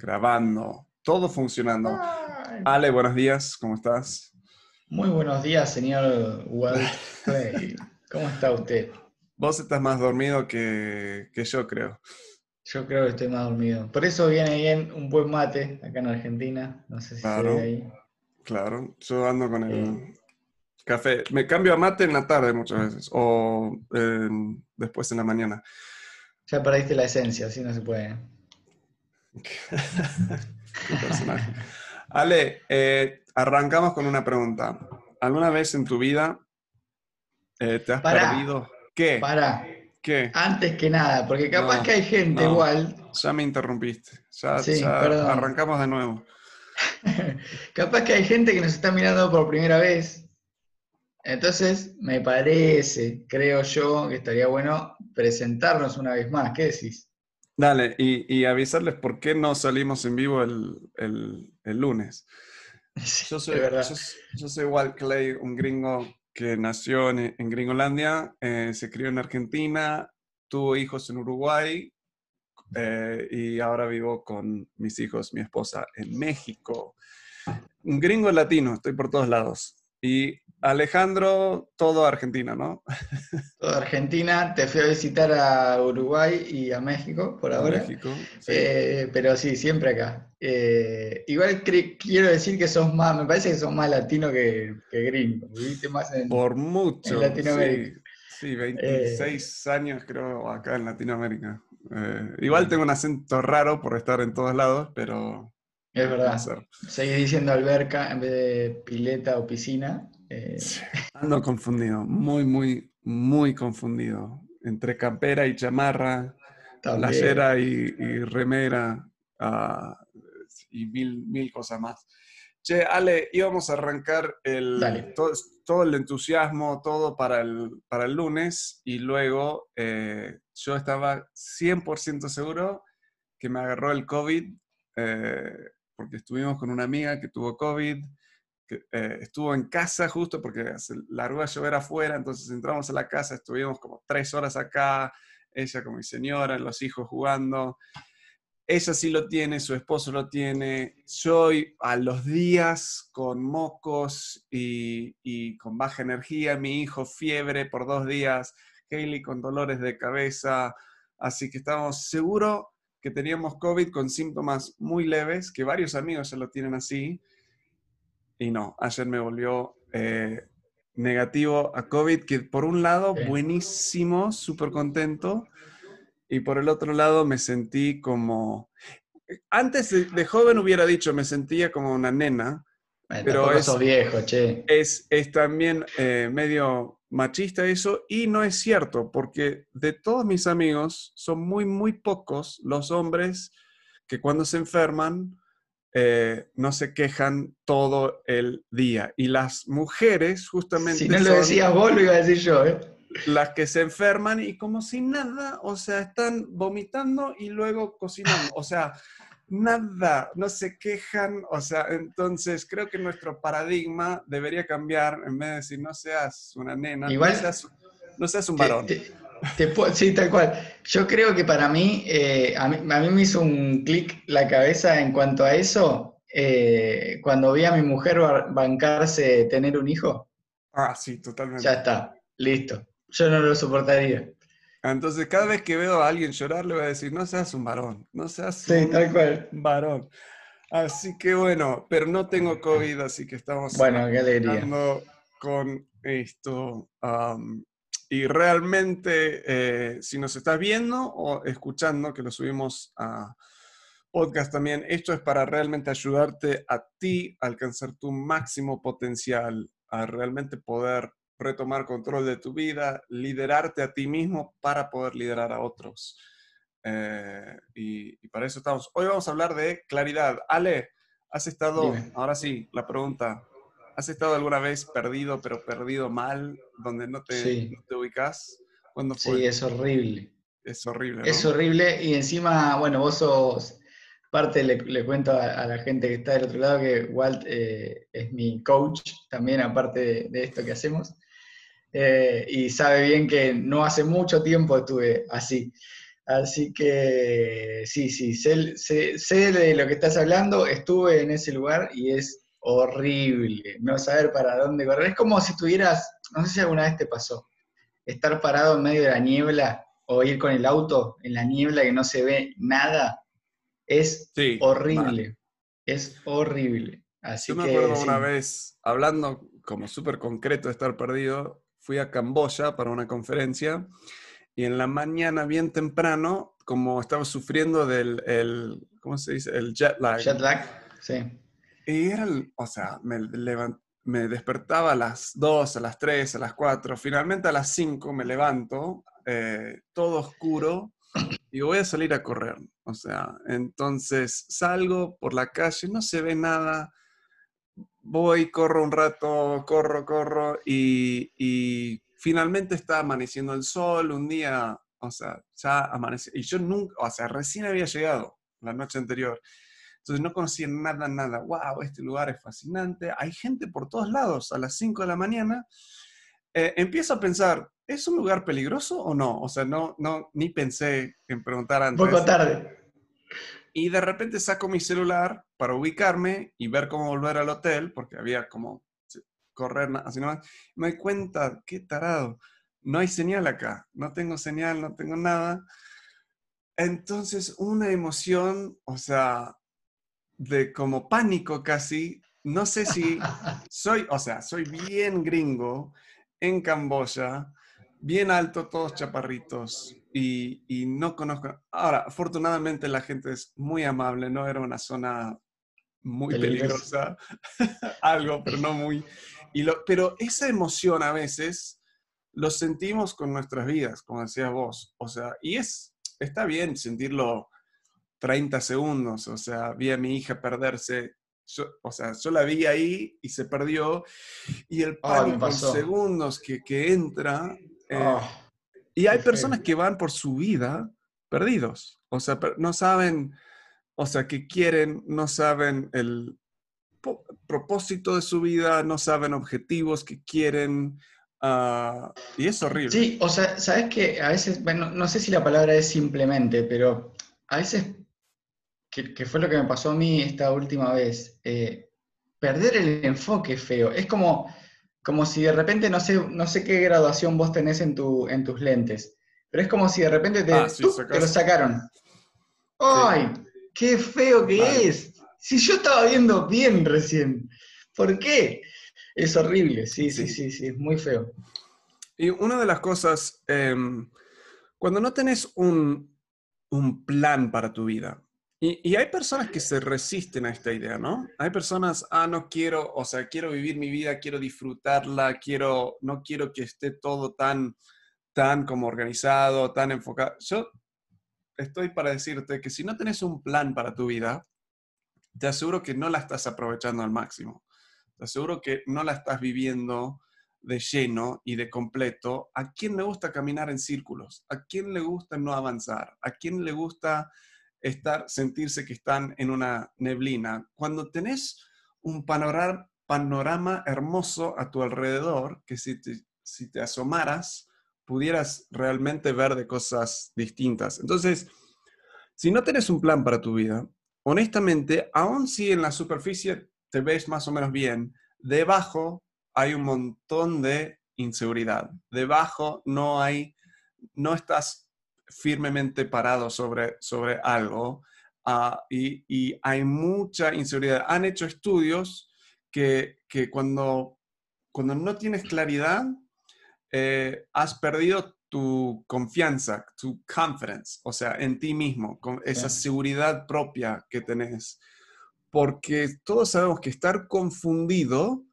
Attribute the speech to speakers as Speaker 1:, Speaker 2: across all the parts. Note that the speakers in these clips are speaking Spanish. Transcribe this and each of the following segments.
Speaker 1: grabando, todo funcionando. Ale, buenos días, ¿cómo estás?
Speaker 2: Muy buenos días, señor Walt ¿Cómo está usted?
Speaker 1: Vos estás más dormido que, yo, creo.
Speaker 2: Yo creo que estoy más dormido. Por eso viene bien un buen mate acá en Argentina. No sé si se ve ahí.
Speaker 1: Claro, yo ando con el eh. café. Me cambio a mate en la tarde muchas veces o después en la mañana.
Speaker 2: Ya perdiste la esencia, así no se puede.
Speaker 1: Ale, eh, arrancamos con una pregunta. ¿Alguna vez en tu vida eh, te has perdido?
Speaker 2: ¿Qué? Para.
Speaker 1: ¿Qué?
Speaker 2: Antes que nada, porque capaz que hay gente igual.
Speaker 1: Ya me interrumpiste. Ya, arrancamos de nuevo.
Speaker 2: capaz que hay gente que nos está mirando por primera vez. Entonces, me parece, creo yo, que estaría bueno presentarnos una vez más. ¿Qué decís?
Speaker 1: Dale, y, avisarles por qué no salimos en vivo el, lunes. yo, soy, yo, soy Walt Clay, un gringo que nació en, Gringolandia, eh, se crió en Argentina, tuvo hijos en Uruguay eh, y ahora vivo con mis hijos, mi esposa, en México. Un gringo latino, estoy por todos lados. Y Alejandro, todo Argentina, ¿no?
Speaker 2: Todo Argentina. Te fui a visitar a Uruguay y a México por ahora.
Speaker 1: México.
Speaker 2: Eh, pero sí, siempre acá. Eh, igual quiero decir que sos más, me parece que sos más latino que, gringo. Viviste más en,
Speaker 1: por mucho,
Speaker 2: Latinoamérica.
Speaker 1: Sí, 26 eh, años creo acá en Latinoamérica. igual tengo un acento raro por estar en todos lados, pero.
Speaker 2: Es verdad. Seguís diciendo alberca en vez de pileta o piscina.
Speaker 1: Eh, ando confundido, muy, muy, muy confundido. Entre campera y chamarra, playera y, remera ah, y mil, mil cosas más. Che, Ale, íbamos a arrancar el, todo, el entusiasmo, todo para el, para el lunes y luego eh, yo estaba 100% seguro que me agarró el COVID eh, porque estuvimos con una amiga que tuvo COVID eh, estuvo en casa justo porque se largó a llover afuera, entonces entramos a la casa, estuvimos como tres horas acá, ella con mi señora, los hijos jugando. Ella sí lo tiene, su esposo lo tiene. Yo a los días con mocos y, y con baja energía, mi hijo fiebre por dos días, Hailey con dolores de cabeza. Así que estábamos seguros que teníamos COVID con síntomas muy leves, que varios amigos ya lo tienen así y no, ayer me volvió eh, negativo a COVID, que por un lado, buenísimo, súper contento, y por el otro lado me sentí como... Antes de, joven hubiera dicho, me sentía como una nena, pero
Speaker 2: es, viejo, che.
Speaker 1: Es, es también eh, medio machista eso, y no es cierto, porque de todos mis amigos, son muy, muy pocos los hombres que cuando se enferman eh, no se quejan todo el día. Y las mujeres, justamente.
Speaker 2: Si no lo decías vos, lo iba a decir yo, ¿eh?
Speaker 1: Las que se enferman y como si nada, o sea, están vomitando y luego cocinando. O sea, nada, no se quejan. O sea, entonces creo que nuestro paradigma debería cambiar en vez de decir no seas una nena,
Speaker 2: Igual,
Speaker 1: no, seas, un varón
Speaker 2: sí, tal cual. Yo creo que para mí, eh, a, mí me hizo un clic la cabeza en cuanto a eso, eh, cuando vi a mi mujer bancarse tener un hijo.
Speaker 1: Ah, sí, totalmente.
Speaker 2: Ya está, listo. Yo no lo soportaría.
Speaker 1: Entonces, cada vez que veo a alguien llorar, le voy a decir, no seas un varón, no seas
Speaker 2: sí,
Speaker 1: un
Speaker 2: tal cual.
Speaker 1: varón. Así que bueno, pero no tengo COVID, así que estamos
Speaker 2: bueno,
Speaker 1: con esto. Y realmente, eh, si nos estás viendo o escuchando, que lo subimos a podcast también, esto es para realmente ayudarte a ti a alcanzar tu máximo potencial, a realmente poder retomar control de tu vida, liderarte a ti mismo para poder liderar a otros. Eh, y, para eso estamos. Hoy vamos a hablar de claridad. Ale, has estado, ahora sí, la pregunta, ¿Has estado alguna vez perdido, pero perdido mal, donde no te, ubicas?
Speaker 2: ¿Cuándo fue? Sí, es horrible.
Speaker 1: Es horrible.
Speaker 2: Es horrible y encima, bueno, vos sos parte, le, cuento a, la gente que está del otro lado que Walt eh, es mi coach también, aparte de, esto que hacemos. Eh, y sabe bien que no hace mucho tiempo estuve así. Así que sí, sí, sé, sé, de lo que estás hablando, estuve en ese lugar y es horrible no saber para dónde correr. Es como si tuvieras, no sé si alguna vez te pasó, estar parado en medio de la niebla o ir con el auto en la niebla que no se ve nada. Es horrible, es horrible. Así
Speaker 1: Yo me acuerdo una vez, hablando como súper concreto de estar perdido, fui a Camboya para una conferencia y en la mañana, bien temprano, como estaba sufriendo del, el, ¿cómo se dice? El jet lag.
Speaker 2: Jet lag, sí.
Speaker 1: Y era, o sea, me, me despertaba a las 2, a las 3, a las 4, finalmente a las 5 me levanto, eh, todo oscuro, y voy a salir a correr. O sea, entonces salgo por la calle, no se ve nada, voy, corro un rato, corro, corro, y, y finalmente está amaneciendo el sol, un día, o sea, ya amanece, y yo nunca, o sea, recién había llegado la noche anterior, entonces no conocía nada, nada, wow, este lugar es fascinante, hay gente por todos lados a las 5 de la mañana, eh, empiezo a pensar, ¿es un lugar peligroso o no? O sea, no, no, ni pensé en preguntar antes.
Speaker 2: Poco tarde.
Speaker 1: Y de repente saco mi celular para ubicarme y ver cómo volver al hotel, porque había como correr, así nomás. Me doy cuenta, qué tarado, no hay señal acá, no tengo señal, no tengo nada. Entonces, una emoción, o sea, de como pánico casi, no sé si soy, o sea, soy bien gringo en Camboya, bien alto, todos chaparritos, y, y, no conozco. Ahora, afortunadamente la gente es muy amable, no era una zona muy peligrosa, algo, pero no muy pero esa emoción a veces lo sentimos con nuestras vidas, como decías vos. O sea, y es, está bien sentirlo 30 segundos. O sea, vi a mi hija perderse. o sea, yo la vi ahí y se perdió. Y el pánico en segundos que, que entra. Eh, ah, y hay personas que van por su vida perdidos. O sea, no saben, o sea, que quieren, no saben el, propósito de su vida, no saben objetivos que quieren. Ah, y es horrible.
Speaker 2: Sí, o sea, sabes que a veces, bueno, no sé si la palabra es simplemente, pero a veces, que, fue lo que me pasó a mí esta última vez, eh, perder el enfoque es feo. Es como, como si de repente, no sé, no sé qué graduación vos tenés en, tu, en tus lentes, pero es como si de repente te, ah, lo sacaron. ¡Ay! ¡Qué feo que es! Si yo estaba viendo bien recién, ¿por qué? Es horrible, sí, sí, sí, sí, es muy feo.
Speaker 1: Y una de las cosas, em, cuando no tenés un, plan para tu vida, y, hay personas que se resisten a esta idea, ¿no? Hay personas, ah, no quiero, o sea, quiero vivir mi vida, quiero disfrutarla, quiero, no quiero que esté todo tan, tan como organizado, tan enfocado. Yo estoy para decirte que si no tenés un plan para tu vida, te aseguro que no la estás aprovechando al máximo. Te aseguro que no la estás viviendo de lleno y de completo. ¿A quién le gusta caminar en círculos? ¿A quién le gusta no avanzar? ¿A quién le gusta estar, sentirse que están en una neblina? Cuando tenés un panorama, hermoso a tu alrededor, que si te, si te asomaras, pudieras realmente ver de cosas distintas. Entonces, si no tienes un plan para tu vida, honestamente, aun si en la superficie te ves más o menos bien, debajo hay un montón de inseguridad. Debajo no hay, no estás firmemente parado sobre, sobre algo ah, y, hay mucha inseguridad. Han hecho estudios que, cuando, cuando no tienes claridad, eh, has perdido tu confianza, tu confidence, o sea, en ti mismo, con esa seguridad propia que tenés. Porque todos sabemos que estar confundido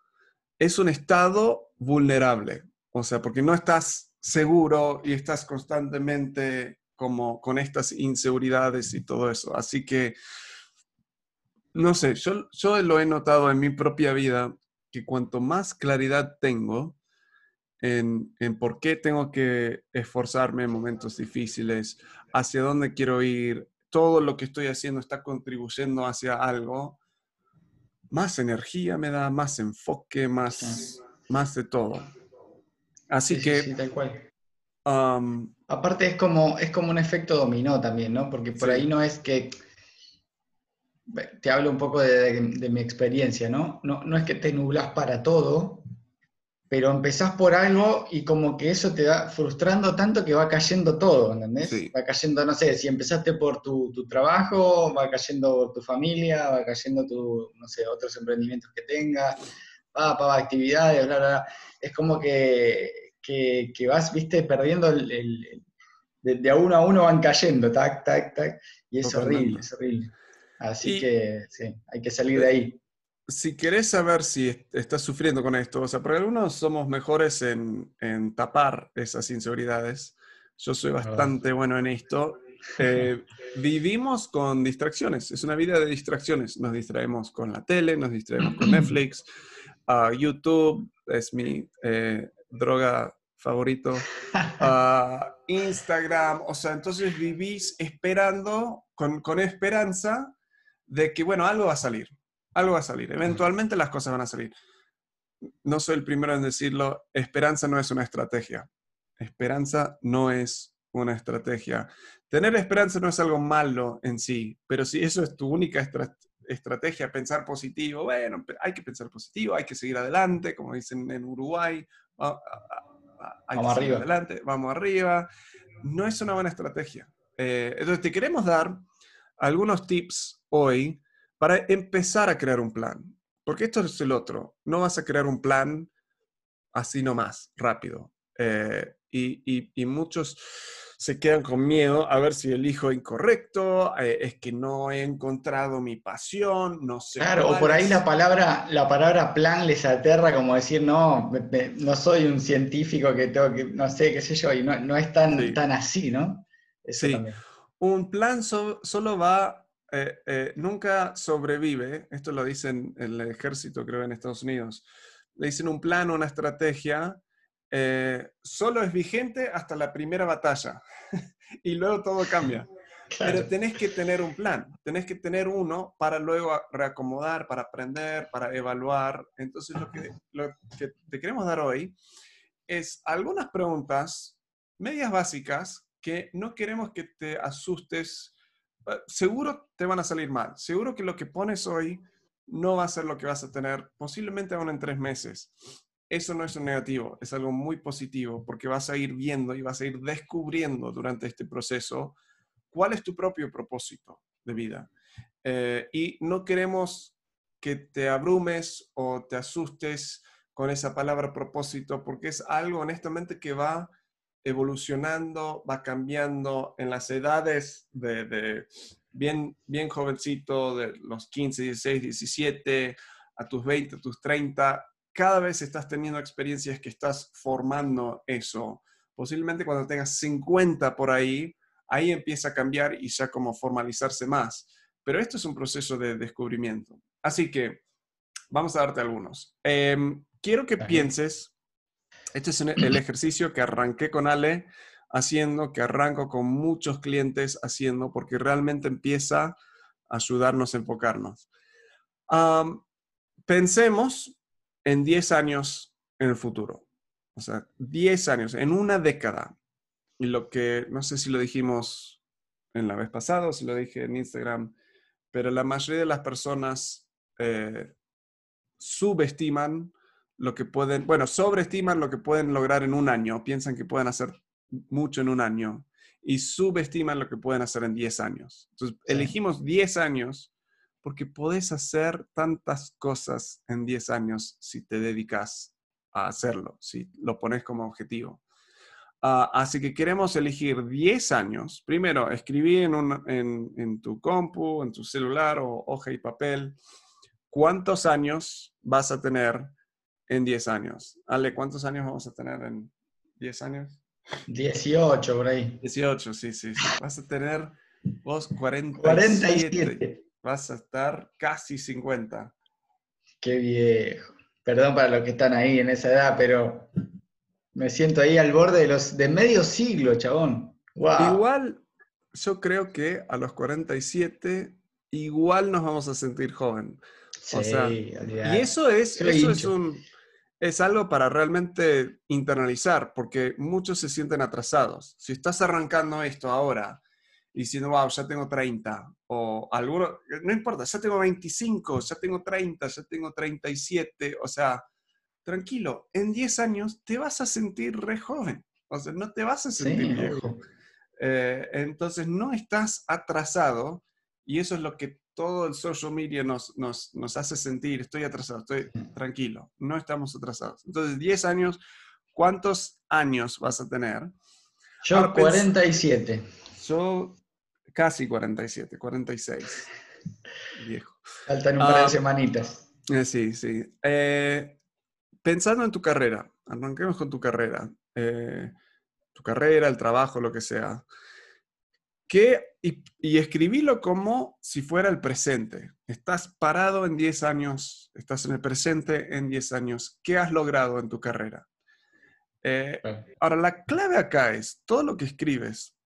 Speaker 1: es un estado vulnerable, o sea, porque no estás seguro y estás constantemente como con estas inseguridades y todo eso. Así que, no sé, yo, yo lo he notado en mi propia vida que cuanto más claridad tengo, en, por qué tengo que esforzarme en momentos difíciles, hacia dónde quiero ir, todo lo que estoy haciendo está contribuyendo hacia algo, más energía me da, más enfoque, más, más de todo. Así que
Speaker 2: Aparte es como, es como un efecto dominó también, ¿no? Porque por ahí no es que, te hablo un poco de, mi experiencia, ¿no? ¿no? ¿no? es que te nublas para todo, pero empezás por algo y como que eso te va frustrando tanto que va cayendo todo, ¿entendés? Va cayendo, no sé, si empezaste por tu, trabajo, va cayendo tu familia, va cayendo tu, no sé, otros emprendimientos que tengas, va, actividades, bla, bla, bla. Es como que, vas, viste, perdiendo el, de, a uno a uno van cayendo, tac, tac, tac, y es horrible, es horrible. Así que, sí, hay que salir de ahí
Speaker 1: si querés saber si estás sufriendo con esto, o sea, porque algunos somos mejores en, tapar esas inseguridades. Yo soy bastante bueno en esto. Eh, vivimos con distracciones, es una vida de distracciones. Nos distraemos con la tele, nos distraemos con Netflix, uh, YouTube es mi eh, droga favorito, uh, Instagram, o sea, entonces vivís esperando, con, con esperanza de que, bueno, algo va a salir algo va a salir. Eventualmente las cosas van a salir. No soy el primero en decirlo, esperanza no es una estrategia. Esperanza no es una estrategia. Tener esperanza no es algo malo en sí, pero si eso es tu única estrategia, pensar positivo, bueno, hay que pensar positivo, hay que seguir adelante, como dicen en Uruguay, vamos arriba. adelante, vamos arriba. No es una buena estrategia. Eh, entonces, te queremos dar algunos tips hoy para empezar a crear un plan. Porque esto es el otro. No vas a crear un plan así nomás, rápido. Eh, y, muchos se quedan con miedo a ver si elijo incorrecto, eh, es que no he encontrado mi pasión, no sé.
Speaker 2: Claro, o por ahí la palabra, la palabra plan les aterra como decir, no, no soy un científico que tengo que, no sé, qué sé yo, y no, es tan, tan así, ¿no?
Speaker 1: sí, un plan solo va eh, eh, nunca sobrevive, esto lo dicen el ejército, creo, en Estados Unidos, le dicen un plan, una estrategia, eh, solo es vigente hasta la primera batalla y luego todo cambia. Pero tenés que tener un plan, tenés que tener uno para luego reacomodar, para aprender, para evaluar. Entonces, lo que, lo que te queremos dar hoy es algunas preguntas medias básicas que no queremos que te asustes eh, seguro te van a salir mal. Seguro que lo que pones hoy no va a ser lo que vas a tener posiblemente aún en tres meses. Eso no es un negativo, es algo muy positivo porque vas a ir viendo y vas a ir descubriendo durante este proceso cuál es tu propio propósito de vida. Eh, y no queremos que te abrumes o te asustes con esa palabra propósito porque es algo honestamente que va evolucionando, va cambiando en las edades de, bien, bien jovencito, de los 15, 16, 17, a tus 20, a tus 30, cada vez estás teniendo experiencias que estás formando eso. Posiblemente cuando tengas 50 por ahí, ahí empieza a cambiar y ya como formalizarse más. Pero esto es un proceso de descubrimiento. Así que vamos a darte algunos. Em, quiero que pienses este es el ejercicio que arranqué con Ale haciendo, que arranco con muchos clientes haciendo, porque realmente empieza a ayudarnos a enfocarnos. pensemos en 10 años en el futuro. O sea, 10 años, en una década. Y lo que, no sé si lo dijimos en la vez pasada o si lo dije en Instagram, pero la mayoría de las personas eh, subestiman lo que pueden, bueno, sobreestiman lo que pueden lograr en un año, piensan que pueden hacer mucho en un año y subestiman lo que pueden hacer en 10 años. Entonces, elegimos 10 años porque podés hacer tantas cosas en 10 años si te dedicas a hacerlo, si lo pones como objetivo. Ah, así que queremos elegir 10 años. Primero, escribí en, en, en tu compu, en tu celular o hoja y papel, cuántos años vas a tener en 10 años. Ale, ¿cuántos años vamos a tener en 10 años?
Speaker 2: 18 por ahí.
Speaker 1: 18, sí, sí, Vas a tener vos 47.
Speaker 2: 47.
Speaker 1: Vas a estar casi 50.
Speaker 2: Qué viejo. Perdón para los que están ahí en esa edad, pero me siento ahí al borde de los de medio siglo, chabón.
Speaker 1: Igual, yo creo que a los 47 igual nos vamos a sentir joven. Sí, o sea, y eso es, eso es un es algo para realmente internalizar, porque muchos se sienten atrasados. Si estás arrancando esto ahora diciendo, wow, ya tengo 30, o alguno, no importa, ya tengo 25, ya tengo 30, ya tengo 37, o sea, tranquilo, en 10 años te vas a sentir re joven, o sea, no te vas a sentir viejo. Eh, entonces, no estás atrasado y eso es lo que todo el social media nos, nos, nos hace sentir, estoy atrasado, estoy tranquilo, no estamos atrasados. Entonces, 10 años, ¿cuántos años vas a tener?
Speaker 2: Yo 47.
Speaker 1: Yo casi 47, 46. Viejo.
Speaker 2: Faltan un par de ah, semanitas.
Speaker 1: Eh, sí, sí. Eh, pensando en tu carrera, arranquemos con tu carrera. Eh, tu carrera, el trabajo, lo que sea y, y, escribilo como si fuera el presente. Estás parado en 10 años, estás en el presente en 10 años. ¿Qué has logrado en tu carrera? Eh, ahora, la clave acá es, todo lo que escribes,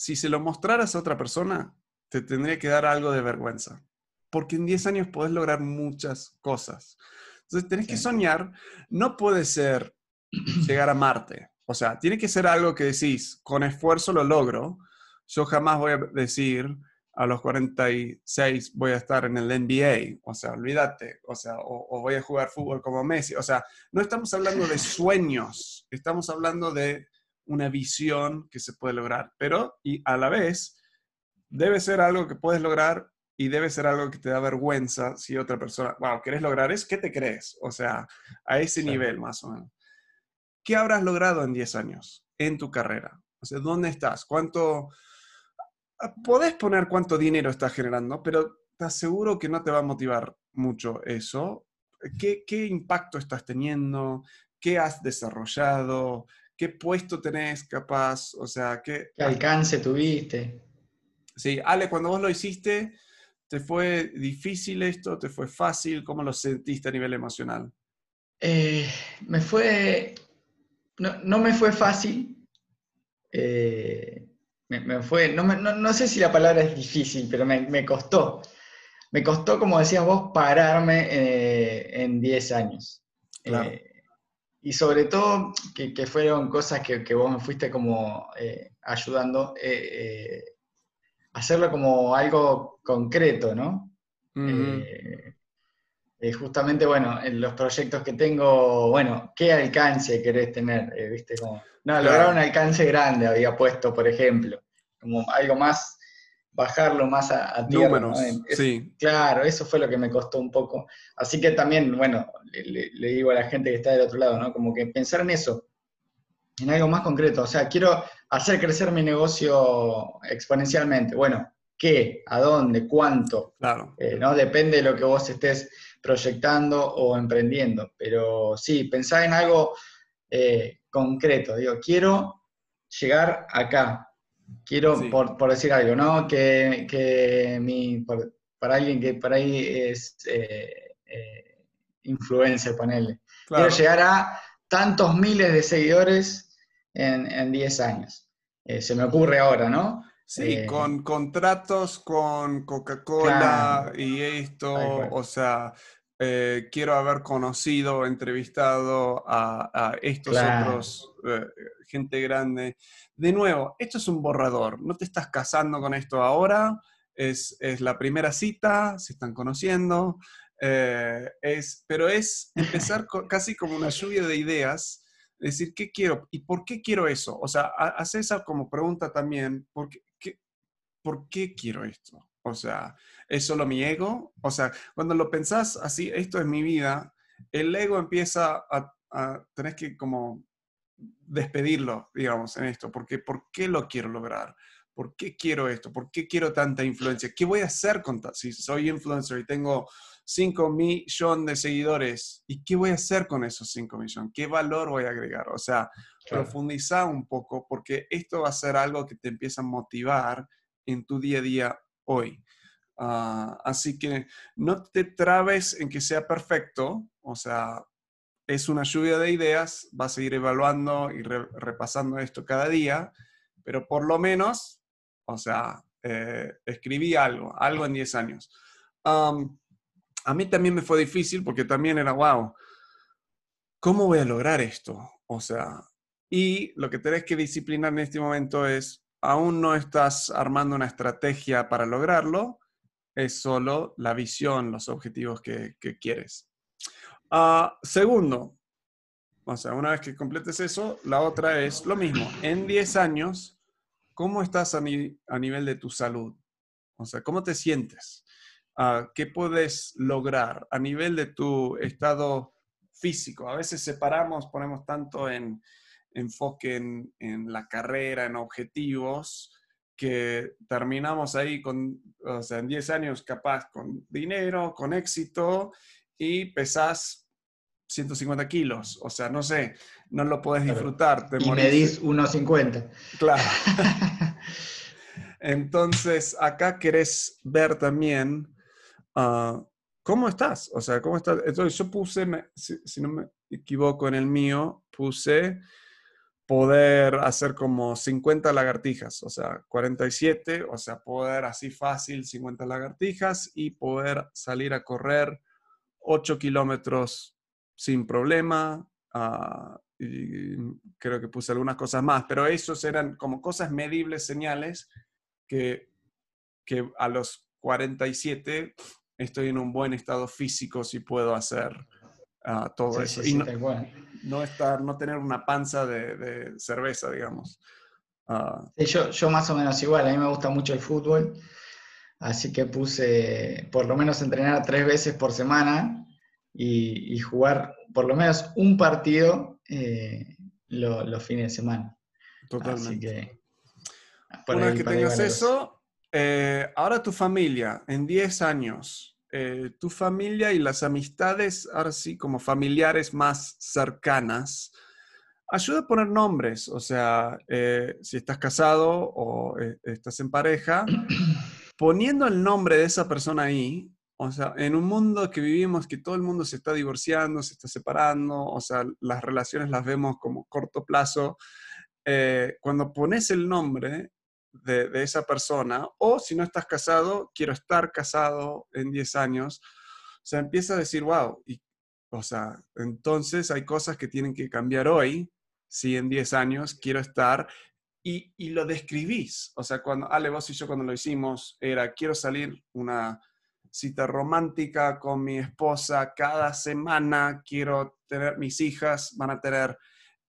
Speaker 1: si se lo mostraras a otra persona, te tendría que dar algo de vergüenza. Porque en 10 años puedes lograr muchas cosas. Entonces, tenés que soñar. No puede ser llegar a Marte. O sea, tiene que ser algo que decís, con esfuerzo lo logro, yo jamás voy a decir a los 46 voy a estar en el NBA, o sea, olvídate, o sea, o, voy a jugar fútbol como Messi, o sea, no estamos hablando de sueños, estamos hablando de una visión que se puede lograr, pero y a la vez debe ser algo que puedes lograr y debe ser algo que te da vergüenza si otra persona, wow, ¿querés lograr eso? ¿Qué te crees? O sea, a ese nivel más o menos. ¿Qué habrás logrado en 10 años en tu carrera? O sea, ¿dónde estás? ¿Cuánto, podés poner cuánto dinero estás generando, pero te aseguro que no te va a motivar mucho eso. ¿Qué, qué impacto estás teniendo? ¿Qué has desarrollado? ¿Qué puesto tenés capaz? O sea, ¿qué,
Speaker 2: ¿Qué alcance tuviste?
Speaker 1: Sí, Ale, cuando vos lo hiciste, ¿te fue difícil esto? ¿Te fue fácil? ¿Cómo lo sentiste a nivel emocional?
Speaker 2: Eh, me fue, no, no, me fue fácil. Eh, me, fue, no, sé si la palabra es difícil, pero me, costó. Me costó, como decías vos, pararme eh, en 10 años. Eh, y sobre todo que, fueron cosas que, vos me fuiste como eh, ayudando, hacerlo como algo concreto, ¿no? justamente, bueno, en los proyectos que tengo, bueno, ¿qué alcance querés tener? ¿Viste? Como, no, lograr un alcance grande había puesto, por ejemplo, como algo más, bajarlo más a, tierra. Números, sí. Claro, eso fue lo que me costó un poco. Así que también, bueno, le, digo a la gente que está del otro lado, ¿no? Como que pensar en eso, en algo más concreto. O sea, quiero hacer crecer mi negocio exponencialmente. Bueno, ¿qué? ¿A dónde? ¿Cuánto?
Speaker 1: Claro.
Speaker 2: Eh, ¿no? Depende de lo que vos estés proyectando o emprendiendo. Pero sí, pensar en algo eh, concreto. Digo, quiero llegar acá. Quiero, por, decir algo, ¿no? Que, mi, para alguien que por ahí es eh, eh, influencer, ponele. Quiero llegar a tantos miles de seguidores en 10 años. Eh, se me ocurre ahora, ¿no?
Speaker 1: Sí, con contratos con Coca-Cola y esto, o sea, eh, quiero haber conocido, entrevistado a, estos otros, eh, gente grande. De nuevo, esto es un borrador, no te estás casando con esto ahora, es, la primera cita, se están conociendo, eh, es, pero es empezar casi como una lluvia de ideas, decir, ¿qué quiero? ¿Y por qué quiero eso? O sea, hace esa como pregunta también, ¿por ¿por qué quiero esto? O sea, ¿es solo mi ego? O sea, cuando lo pensás así, esto es mi vida, el ego empieza a, tener que como despedirlo, digamos, en esto, porque ¿por qué lo quiero lograr? ¿Por qué quiero esto? ¿Por qué quiero tanta influencia? ¿Qué voy a hacer con si soy influencer y tengo 5 millones de seguidores? ¿Y qué voy a hacer con esos 5 millones? ¿Qué valor voy a agregar? O sea, profundizar un poco porque esto va a ser algo que te empieza a motivar en tu día a día hoy. Ah, así que no te trabes en que sea perfecto, o sea, es una lluvia de ideas, vas a ir evaluando y repasando esto cada día, pero por lo menos, o sea, eh, escribí algo, algo en 10 años. a mí también me fue difícil porque también era, wow, ¿cómo voy a lograr esto? O sea, y lo que tenés que disciplinar en este momento es, aún no estás armando una estrategia para lograrlo, es solo la visión, los objetivos que, quieres. Ah, segundo, o sea, una vez que completes eso, la otra es lo mismo. En 10 años, ¿cómo estás a, nivel de tu salud? O sea, ¿cómo te sientes? Ah, ¿Qué puedes lograr a nivel de tu estado físico? A veces separamos, ponemos tanto en enfoque en, en la carrera, en objetivos, que terminamos ahí con, o sea, en 10 años capaz con dinero, con éxito y pesás 150 kilos. O sea, no sé, no lo puedes disfrutar.
Speaker 2: Te y medís 1,50.
Speaker 1: Claro. Entonces, acá querés ver también uh, cómo estás. O sea, cómo estás. Entonces, yo puse, si no me equivoco en el mío, puse poder hacer como 50 lagartijas, o sea, 47, o sea, poder así fácil 50 lagartijas y poder salir a correr 8 kilómetros sin problema. Ah, creo que puse algunas cosas más, pero esos eran como cosas medibles, señales que, que a los 47 estoy en un buen estado físico si puedo hacer todo eso. y no, estar, no tener una panza de, cerveza, digamos.
Speaker 2: Ah. yo, yo más o menos igual, a mí me gusta mucho el fútbol, así que puse por lo menos entrenar tres veces por semana y, jugar por lo menos un partido eh, los fines de semana.
Speaker 1: Totalmente. Así que, Una vez que tengas eso, eh, ahora tu familia, en 10 años, eh, tu familia y las amistades, ahora sí, como familiares más cercanas, ayuda a poner nombres. O sea, eh, si estás casado o eh, estás en pareja, poniendo el nombre de esa persona ahí, o sea, en un mundo que vivimos que todo el mundo se está divorciando, se está separando, o sea, las relaciones las vemos como corto plazo. cuando pones el nombre, de, esa persona, o si no estás casado, quiero estar casado en 10 años, o sea, empieza a decir, wow, y, o sea, entonces hay cosas que tienen que cambiar hoy, si en 10 años quiero estar, y, y, lo describís, o sea, cuando Ale, vos y yo cuando lo hicimos, era, quiero salir una cita romántica con mi esposa cada semana, quiero tener, mis hijas van a tener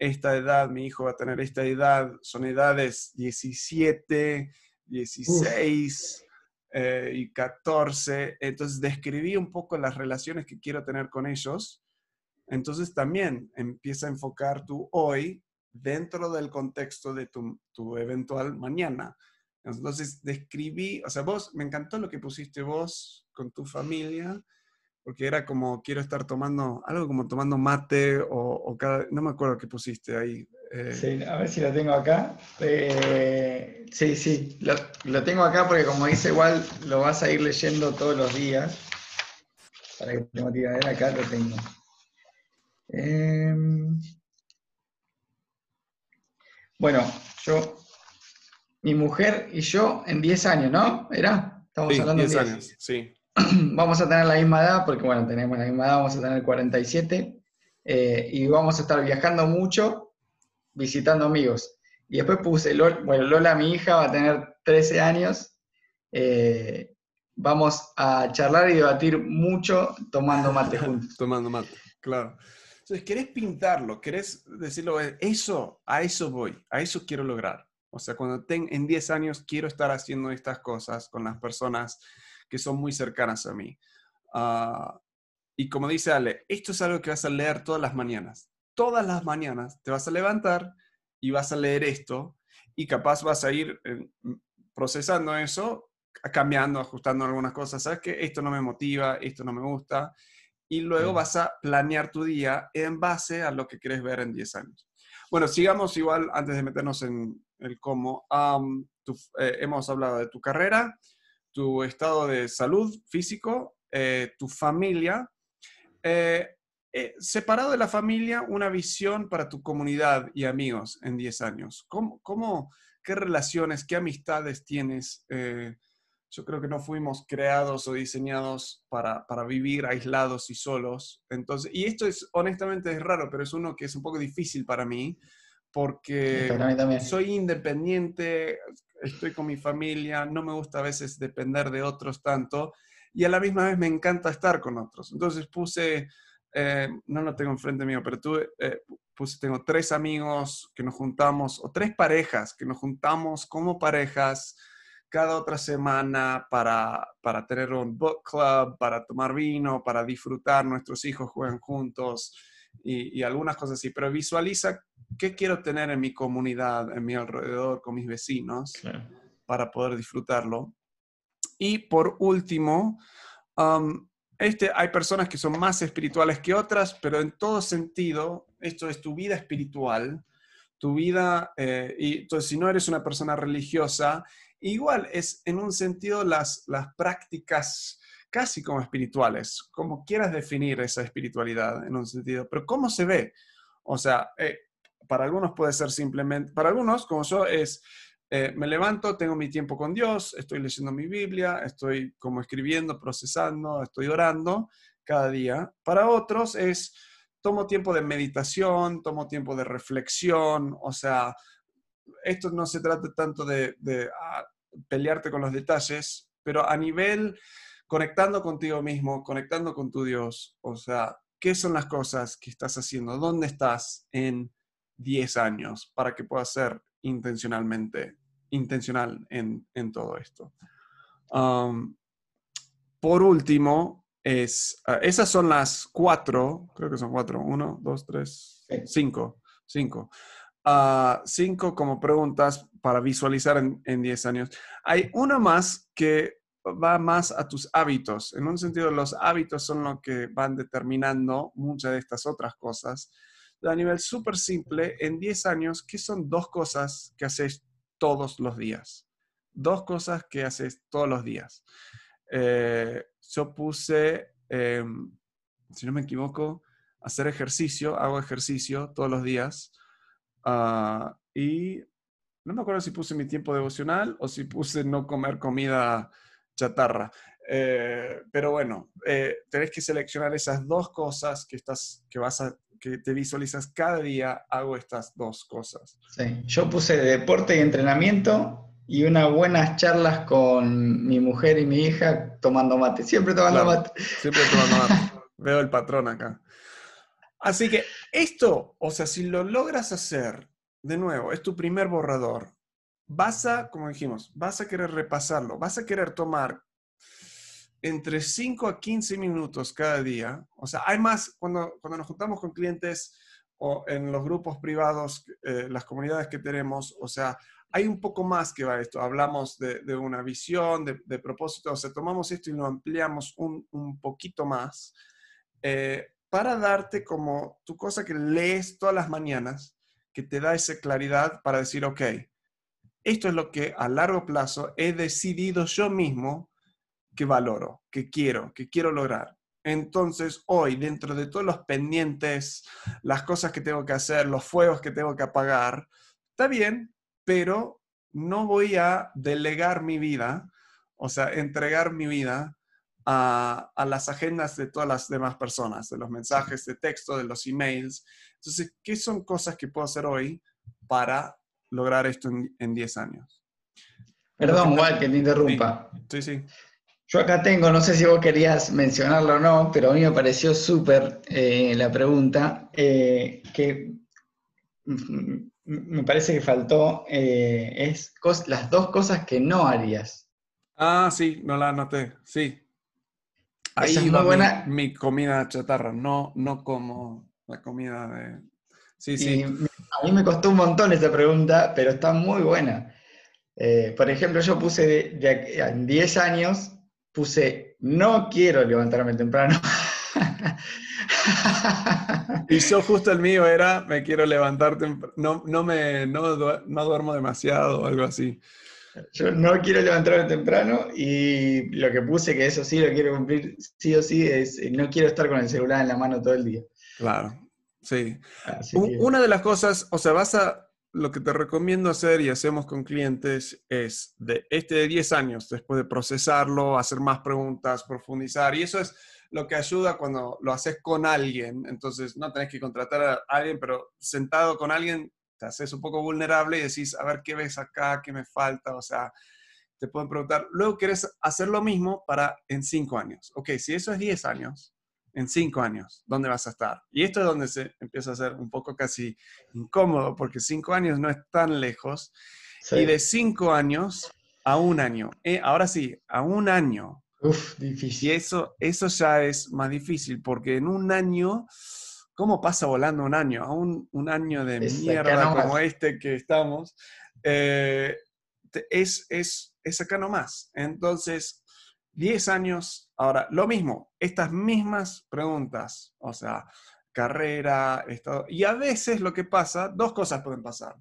Speaker 1: esta edad, mi hijo va a tener esta edad, son edades 17, 16 eh, y 14. Entonces describí un poco las relaciones que quiero tener con ellos. Entonces también empieza a enfocar tu hoy dentro del contexto de tu, tu eventual mañana. Entonces describí, o sea, vos, me encantó lo que pusiste vos con tu familia porque era como quiero estar tomando, algo como tomando mate o, cada, no me acuerdo qué pusiste ahí.
Speaker 2: Eh. Sí, a ver si lo tengo acá. Eh, sí, sí, lo, tengo acá porque como dice igual lo vas a ir leyendo todos los días. Para que tengo que ver acá lo tengo. Em, bueno, yo, mi mujer y yo en 10 años, ¿no? ¿Era?
Speaker 1: Estamos hablando de 10 años, sí.
Speaker 2: vamos a tener la misma edad, porque bueno, tenemos la misma edad, vamos a tener 47, eh, y vamos a estar viajando mucho, visitando amigos. Y después puse, Lola, bueno, Lola, mi hija, va a tener 13 años, eh, vamos a charlar y debatir mucho tomando mate juntos.
Speaker 1: tomando mate, claro. Entonces, querés pintarlo, querés decirlo, eso, a eso voy, a eso quiero lograr. O sea, cuando ten, en 10 años quiero estar haciendo estas cosas con las personas que son muy cercanas a mí. Ah, y como dice Ale, esto es algo que vas a leer todas las mañanas. Todas las mañanas te vas a levantar y vas a leer esto y capaz vas a ir procesando eso, cambiando, ajustando algunas cosas. ¿Sabes que Esto no me motiva, esto no me gusta. Y luego vas a planear tu día en base a lo que quieres ver en 10 años. Bueno, sigamos igual antes de meternos en el cómo. Eh, hemos hablado de tu carrera, tu estado de salud físico, eh, tu familia. Eh, eh, separado de la familia, una visión para tu comunidad y amigos en 10 años. ¿Cómo, cómo, qué relaciones, qué amistades tienes yo creo que no fuimos creados o diseñados para, para, vivir aislados y solos. Entonces, y esto es, honestamente, es raro, pero es uno que es un poco difícil para mí, porque soy independiente, estoy con mi familia, no me gusta a veces depender de otros tanto, y a la misma vez me encanta estar con otros. Entonces puse, eh, no lo tengo enfrente mío, pero tuve, eh, puse, tengo tres amigos que nos juntamos, o tres parejas que nos juntamos como parejas cada otra semana para, para tener un book club, para tomar vino, para disfrutar, nuestros hijos juegan juntos y, algunas cosas así, pero visualiza qué quiero tener en mi comunidad, en mi alrededor, con mis vecinos, para poder disfrutarlo. Y por último, um, este, hay personas que son más espirituales que otras, pero en todo sentido, esto es tu vida espiritual, tu vida, eh, y entonces si no eres una persona religiosa, igual es en un sentido las, las prácticas casi como espirituales, como quieras definir esa espiritualidad en un sentido, pero ¿cómo se ve? O sea, eh, para algunos puede ser simplemente, para algunos, como yo, es, eh, me levanto, tengo mi tiempo con Dios, estoy leyendo mi Biblia, estoy como escribiendo, procesando, estoy orando cada día. Para otros es, tomo tiempo de meditación, tomo tiempo de reflexión, o sea, esto no se trata tanto de, ah, pelearte con los detalles, pero a nivel conectando contigo mismo, conectando con tu Dios. O sea, ¿qué son las cosas que estás haciendo? ¿Dónde estás en 10 años para que puedas ser intencionalmente, intencional en, todo esto? Um, por último, es, ah, esas son las cuatro, creo que son cuatro, uno, dos, tres, cinco, cinco. Ah, cinco como preguntas para visualizar en 10 años. Hay una más que va más a tus hábitos. En un sentido, los hábitos son lo que van determinando muchas de estas otras cosas. A nivel súper simple, en 10 años, ¿qué son dos cosas que haces todos los días? Dos cosas que haces todos los días. Eh, yo puse, em, si no me equivoco, hacer ejercicio, hago ejercicio todos los días. Ah, y no me acuerdo si puse mi tiempo devocional o si puse no comer comida chatarra. Eh, pero bueno, eh, tenés que seleccionar esas dos cosas que, estás, que, vas a, que te visualizas cada día, hago estas dos cosas.
Speaker 2: Sí, yo puse deporte y entrenamiento y unas buenas charlas con mi mujer y mi hija tomando mate, siempre tomando mate.
Speaker 1: Siempre tomando mate. Veo el patrón acá. Así que esto, o sea, si lo logras hacer, de nuevo, es tu primer borrador, vas a, como dijimos, vas a querer repasarlo, vas a querer tomar entre 5 a 15 minutos cada día. O sea, hay más, cuando, cuando nos juntamos con clientes o en los grupos privados, eh, las comunidades que tenemos, o sea, hay un poco más que va esto. Hablamos de, una visión, de, propósito, o sea, tomamos esto y lo ampliamos un, un poquito más eh, para darte como tu cosa que lees todas las mañanas, que te da esa claridad para decir, ok, esto es lo que a largo plazo he decidido yo mismo que valoro, que quiero, que quiero lograr. Entonces, hoy, dentro de todos los pendientes, las cosas que tengo que hacer, los fuegos que tengo que apagar, está bien, pero no voy a delegar mi vida, o sea, entregar mi vida a, las agendas de todas las demás personas, de los mensajes de texto, de los emails. Entonces, ¿qué son cosas que puedo hacer hoy para lograr esto en 10 años.
Speaker 2: Perdón, Walt, que te interrumpa.
Speaker 1: Sí, sí,
Speaker 2: Yo acá tengo, no sé si vos querías mencionarlo o no, pero a mí me pareció súper eh, la pregunta, eh, que me parece que faltó, eh, es las dos cosas que no harías.
Speaker 1: Ah, sí, no la anoté, sí. Ahí va buena. Mi, comida chatarra, no, no como la comida de...
Speaker 2: Sí, sí. A mí me costó un montón esa pregunta, pero está muy buena. Eh, por ejemplo, yo puse en 10 años, puse no quiero levantarme temprano.
Speaker 1: y yo justo el mío era me quiero levantar temprano, no, no, me, no, no duermo demasiado o algo así.
Speaker 2: Yo no quiero levantarme temprano y lo que puse, que eso sí lo quiero cumplir sí o sí, es no quiero estar con el celular en la mano todo el día.
Speaker 1: Claro, Sí. Una de las cosas, o sea, vas a, lo que te recomiendo hacer y hacemos con clientes es de este de 10 años, después de procesarlo, hacer más preguntas, profundizar. Y eso es lo que ayuda cuando lo haces con alguien. Entonces, no tenés que contratar a alguien, pero sentado con alguien, te haces un poco vulnerable y decís, a ver, ¿qué ves acá? ¿Qué me falta? O sea, te pueden preguntar. Luego quieres hacer lo mismo para en 5 años. Ok, si eso es 10 años, en cinco años, ¿dónde vas a estar? Y esto es donde se empieza a ser un poco casi incómodo, porque cinco años no es tan lejos. Y de cinco años a un año. Eh, ahora sí, a un año.
Speaker 2: Uf, difícil.
Speaker 1: Y eso, eso ya es más difícil, porque en un año, ¿cómo pasa volando un año? A un, un año de mierda como este que estamos, eh, es, es, es acá nomás. Entonces, 10 años, ahora, lo mismo, estas mismas preguntas, o sea, carrera, estado, y a veces lo que pasa, dos cosas pueden pasar.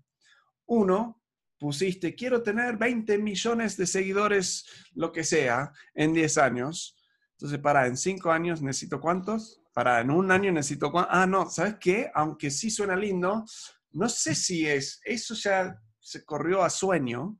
Speaker 1: Uno, pusiste, quiero tener 20 millones de seguidores, lo que sea, en 10 años. Entonces, para, en 5 años necesito cuántos? Para, en un año necesito cuántos? Ah, no, ¿sabes qué? Aunque sí suena lindo, no sé si es, eso ya se corrió a sueño,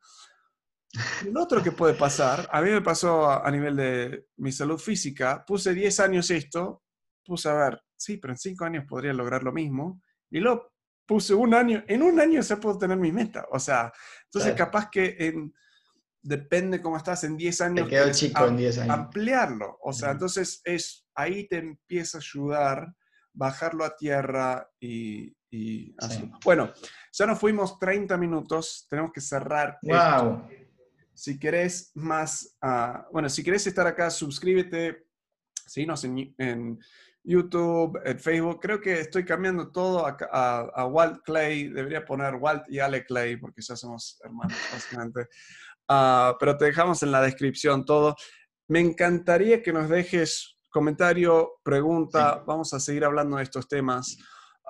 Speaker 1: lo otro que puede pasar, a mí me pasó a, nivel de mi salud física, puse 10 años esto, puse a ver, sí, pero en 5 años podría lograr lo mismo, y luego puse un año, en un año se puedo tener mi meta, o sea, entonces capaz que en, depende cómo estás en 10 años.
Speaker 2: Te quedó chico en 10 años.
Speaker 1: Ampliarlo, o sea, entonces es, ahí te empieza a ayudar bajarlo a tierra y, así. Bueno, ya nos fuimos 30 minutos, tenemos que cerrar.
Speaker 2: Wow.
Speaker 1: Si querés más, ah, bueno, si querés estar acá, suscríbete, síguenos en, en YouTube, en Facebook. Creo que estoy cambiando todo a, Walt Clay. Debería poner Walt y Ale Clay porque ya somos hermanos, básicamente. Ah, pero te dejamos en la descripción todo. Me encantaría que nos dejes comentario, pregunta. Vamos a seguir hablando de estos temas.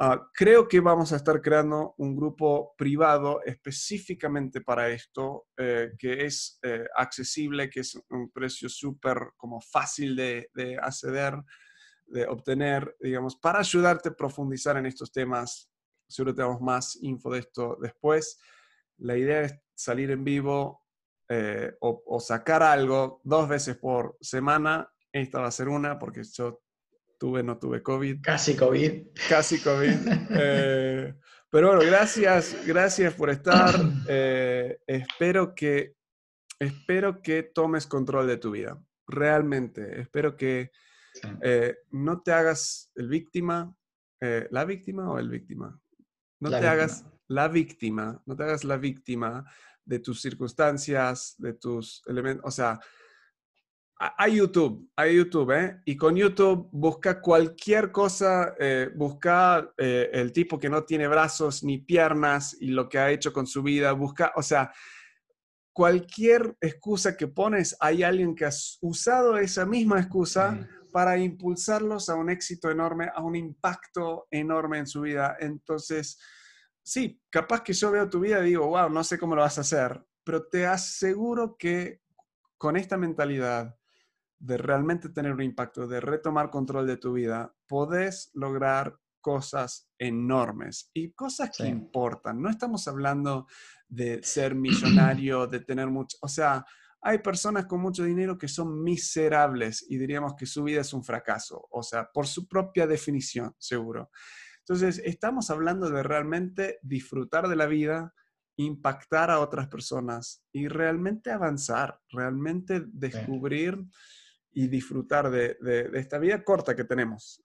Speaker 1: Ah, creo que vamos a estar creando un grupo privado específicamente para esto, eh, que es eh, accesible, que es un precio súper como fácil de, acceder, de obtener, digamos, para ayudarte a profundizar en estos temas. Seguro tenemos más info de esto después. La idea es salir en vivo eh, o, o sacar algo dos veces por semana. Esta va a ser una porque yo tuve, no tuve COVID.
Speaker 2: Casi COVID.
Speaker 1: Casi COVID. Eh, pero bueno, gracias, gracias por estar. Eh, espero, que, espero que tomes control de tu vida. Realmente, espero que eh, no te hagas el víctima, la víctima o el víctima. No te hagas la víctima, no te hagas la víctima de tus circunstancias, de tus elementos. O sea, hay YouTube, hay YouTube, ¿eh? Y con YouTube busca cualquier cosa, eh, busca eh, el tipo que no tiene brazos ni piernas y lo que ha hecho con su vida, busca, o sea, cualquier excusa que pones, hay alguien que ha usado esa misma excusa para impulsarlos a un éxito enorme, a un impacto enorme en su vida. Entonces, sí, capaz que yo veo tu vida y digo, wow, no sé cómo lo vas a hacer, pero te aseguro que con esta mentalidad, de realmente tener un impacto, de retomar control de tu vida, podés lograr cosas enormes y cosas que importan. No estamos hablando de ser millonario, de tener mucho, o sea, hay personas con mucho dinero que son miserables y diríamos que su vida es un fracaso, o sea, por su propia definición, seguro. Entonces, estamos hablando de realmente disfrutar de la vida, impactar a otras personas y realmente avanzar, realmente descubrir y disfrutar de, esta vida corta que tenemos.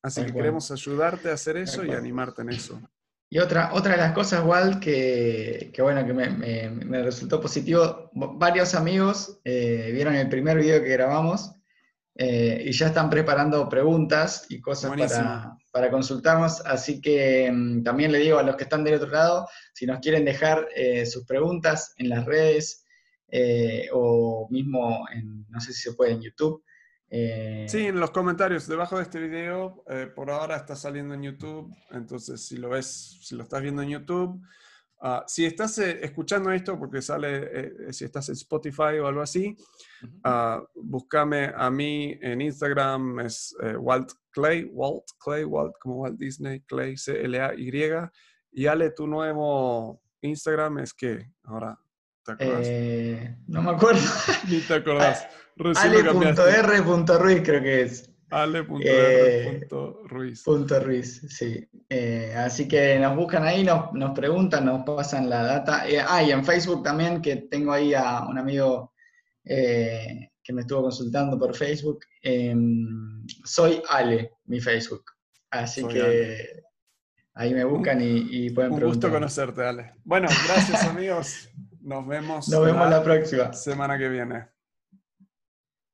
Speaker 1: así que queremos ayudarte a hacer eso y animarte en eso.
Speaker 2: Y otra, otra de las cosas, Walt, que, que bueno, que me, resultó positivo, varios amigos eh, vieron el primer video que grabamos eh, y ya están preparando preguntas y cosas para, para, consultarnos, así que mm, también le digo a los que están del otro lado, si nos quieren dejar eh, sus preguntas en las redes, eh, o mismo en, no sé si se puede en YouTube.
Speaker 1: Eh, sí, en los comentarios debajo de este video, eh, por ahora está saliendo en YouTube, entonces si lo ves, si lo estás viendo en YouTube, ah, si estás escuchando esto, porque sale, si estás en Spotify o algo así, uh, búscame a mí en Instagram, es Walt Clay, Walt Clay, Walt como Walt Disney, Clay, C-L-A-Y, Y Ale, tu nuevo Instagram es qué? Ahora,
Speaker 2: Eh, no me acuerdo.
Speaker 1: Ni te acordás.
Speaker 2: Ale.r.ruiz creo que es.
Speaker 1: Ale.r.ruiz.
Speaker 2: punto Ruiz, sí. Eh, así que nos buscan ahí, nos, nos preguntan, nos pasan la data. Eh, ah, y en Facebook también, que tengo ahí a un amigo eh, que me estuvo consultando por Facebook. Em, soy Ale, mi Facebook. Así que ahí me buscan y, pueden
Speaker 1: un gusto conocerte, Ale. Bueno, gracias amigos. Nos vemos.
Speaker 2: Nos vemos la próxima.
Speaker 1: Semana que viene.